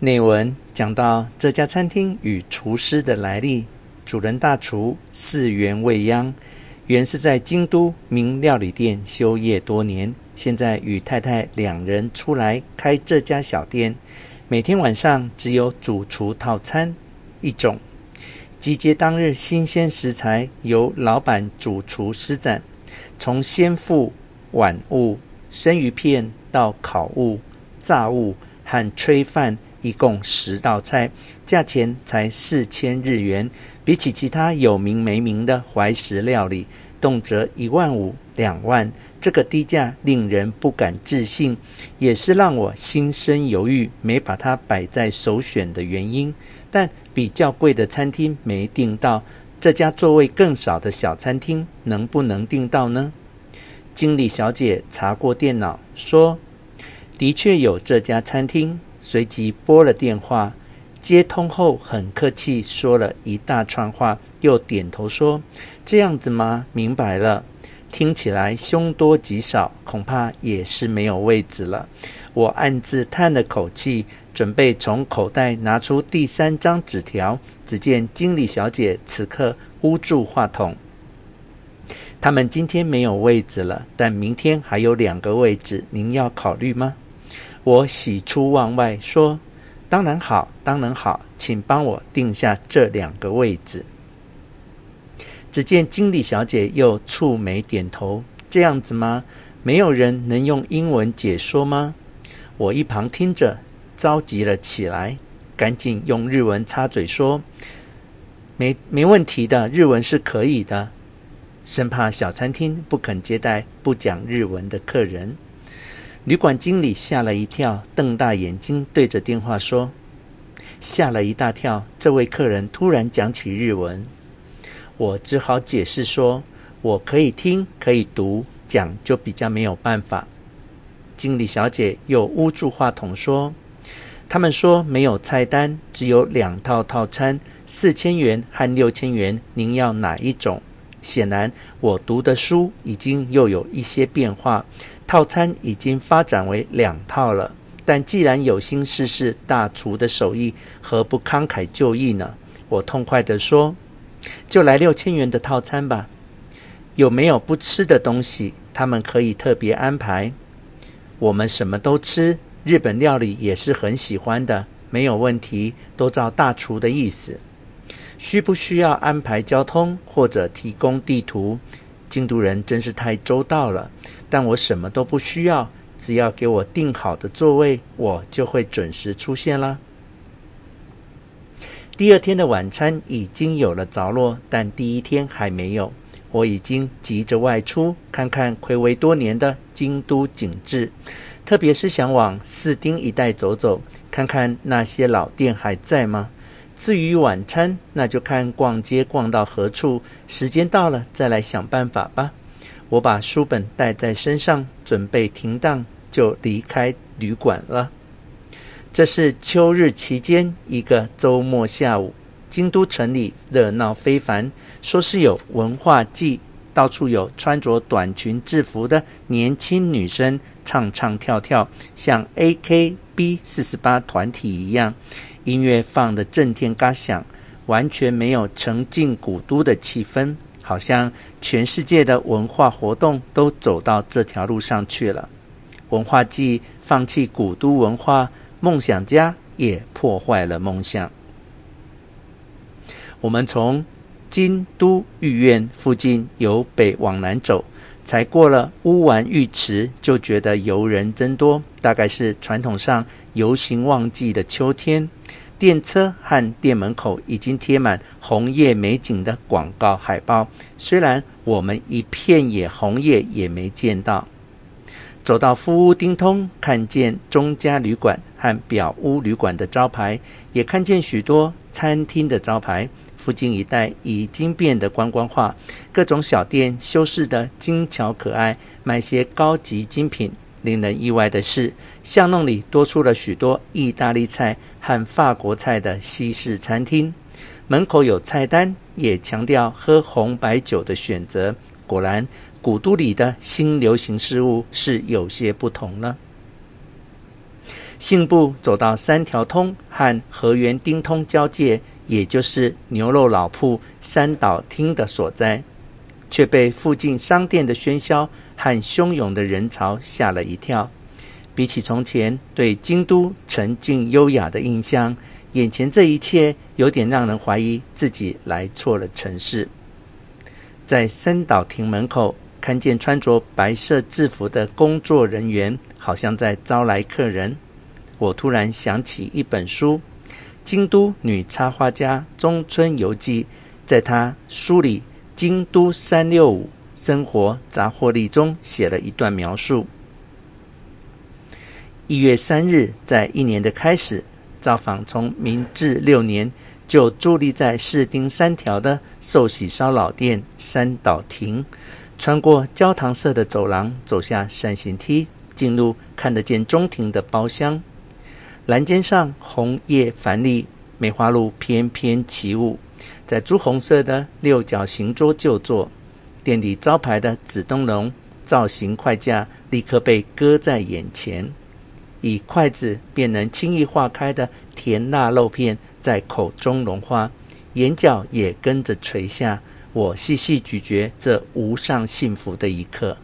内文讲到这家餐厅与厨师的来历，主人大厨四原未央，原是在京都名料理店修业多年，现在与太太两人出来开这家小店，每天晚上只有主厨套餐一种，集结当日新鲜食材，由老板主厨施展，从鲜腹、碗物、生鱼片到烤物、炸物和炊饭。一共十道菜，价钱才四千日元。比起其他有名没名的怀石料理，动辄一万五、两万，这个低价令人不敢置信，也是让我心生犹豫，没把它摆在首选的原因。但比较贵的餐厅没订到，这家座位更少的小餐厅能不能订到呢？经理小姐查过电脑，说的确有这家餐厅。随即拨了电话，接通后很客气说了一大串话，又点头说：“这样子吗？明白了。”听起来凶多吉少，恐怕也是没有位子了。我暗自叹了口气，准备从口袋拿出第三张纸条，只见经理小姐此刻捂住话筒：“他们今天没有位子了，但明天还有两个位置，您要考虑吗？”我喜出望外，说：“当然好，当然好，请帮我定下这两个位置。”只见经理小姐又蹙眉点头：“这样子吗？没有人能用英文解说吗？”我一旁听着，着急了起来，赶紧用日文插嘴说：“没没问题的，日文是可以的。”生怕小餐厅不肯接待不讲日文的客人。旅馆经理吓了一跳，瞪大眼睛对着电话说：“吓了一大跳。”这位客人突然讲起日文，我只好解释说：“我可以听，可以读，讲就比较没有办法。”经理小姐又捂住话筒说：“他们说没有菜单，只有两套套餐，四千元和六千元，您要哪一种？”显然，我读的书已经又有一些变化。套餐已经发展为两套了，但既然有心试试大厨的手艺，何不慷慨就义呢？我痛快地说：“就来六千元的套餐吧。有没有不吃的东西？他们可以特别安排。我们什么都吃，日本料理也是很喜欢的，没有问题，都照大厨的意思。需不需要安排交通或者提供地图？京都人真是太周到了。”但我什么都不需要，只要给我订好的座位，我就会准时出现啦。第二天的晚餐已经有了着落，但第一天还没有。我已经急着外出，看看睽违多年的京都景致，特别是想往四丁一带走走，看看那些老店还在吗？至于晚餐，那就看逛街逛到何处，时间到了再来想办法吧。我把书本带在身上，准备停当，就离开旅馆了。这是秋日期间一个周末下午，京都城里热闹非凡，说是有文化祭，到处有穿着短裙制服的年轻女生唱唱跳跳，像 AKB48 团体一样，音乐放得震天嘎响，完全没有沉浸古都的气氛。好像全世界的文化活动都走到这条路上去了。文化祭放弃古都文化，梦想家也破坏了梦想。我们从京都御苑附近由北往南走，才过了乌丸浴池，就觉得游人增多，大概是传统上游行旺季的秋天。电车和店门口已经贴满红叶美景的广告海报，虽然我们一片野红叶也没见到。走到敷屋町通，看见中嘉旅馆和表屋旅馆的招牌，也看见许多餐厅的招牌。附近一带已经变得观光化，各种小店修饰得精巧可爱，卖些高级精品。令人意外的是，巷弄里多出了许多意大利菜和法国菜的西式餐厅。门口有菜单，也强调喝红白酒的选择。果然，古都里的新流行事物是有些不同了。信步走到三条通和河源町通交界，也就是牛肉老铺三岛町的所在，却被附近商店的喧嚣和汹涌的人潮吓了一跳。比起从前对京都沉静优雅的印象，眼前这一切有点让人怀疑自己来错了城市。在三岛亭门口，看见穿着白色制服的工作人员，好像在招来客人。我突然想起一本书，《京都女插画家中村游记》在她书里《京都三六五生活杂货力》中写了一段描述：一月三日，在一年的开始，造访从明治六年就伫立在市町三条的寿喜烧老店三岛亭，穿过焦糖色的走廊，走下扇形梯，进入看得见中庭的包厢。栏间上红叶繁丽，梅花鹿翩翩起舞，在朱红色的六角形桌就坐。店里招牌的紫灯笼造型筷架立刻被搁在眼前，以筷子便能轻易化开的甜辣肉片在口中融化，眼角也跟着垂下。我细细咀嚼这无上幸福的一刻。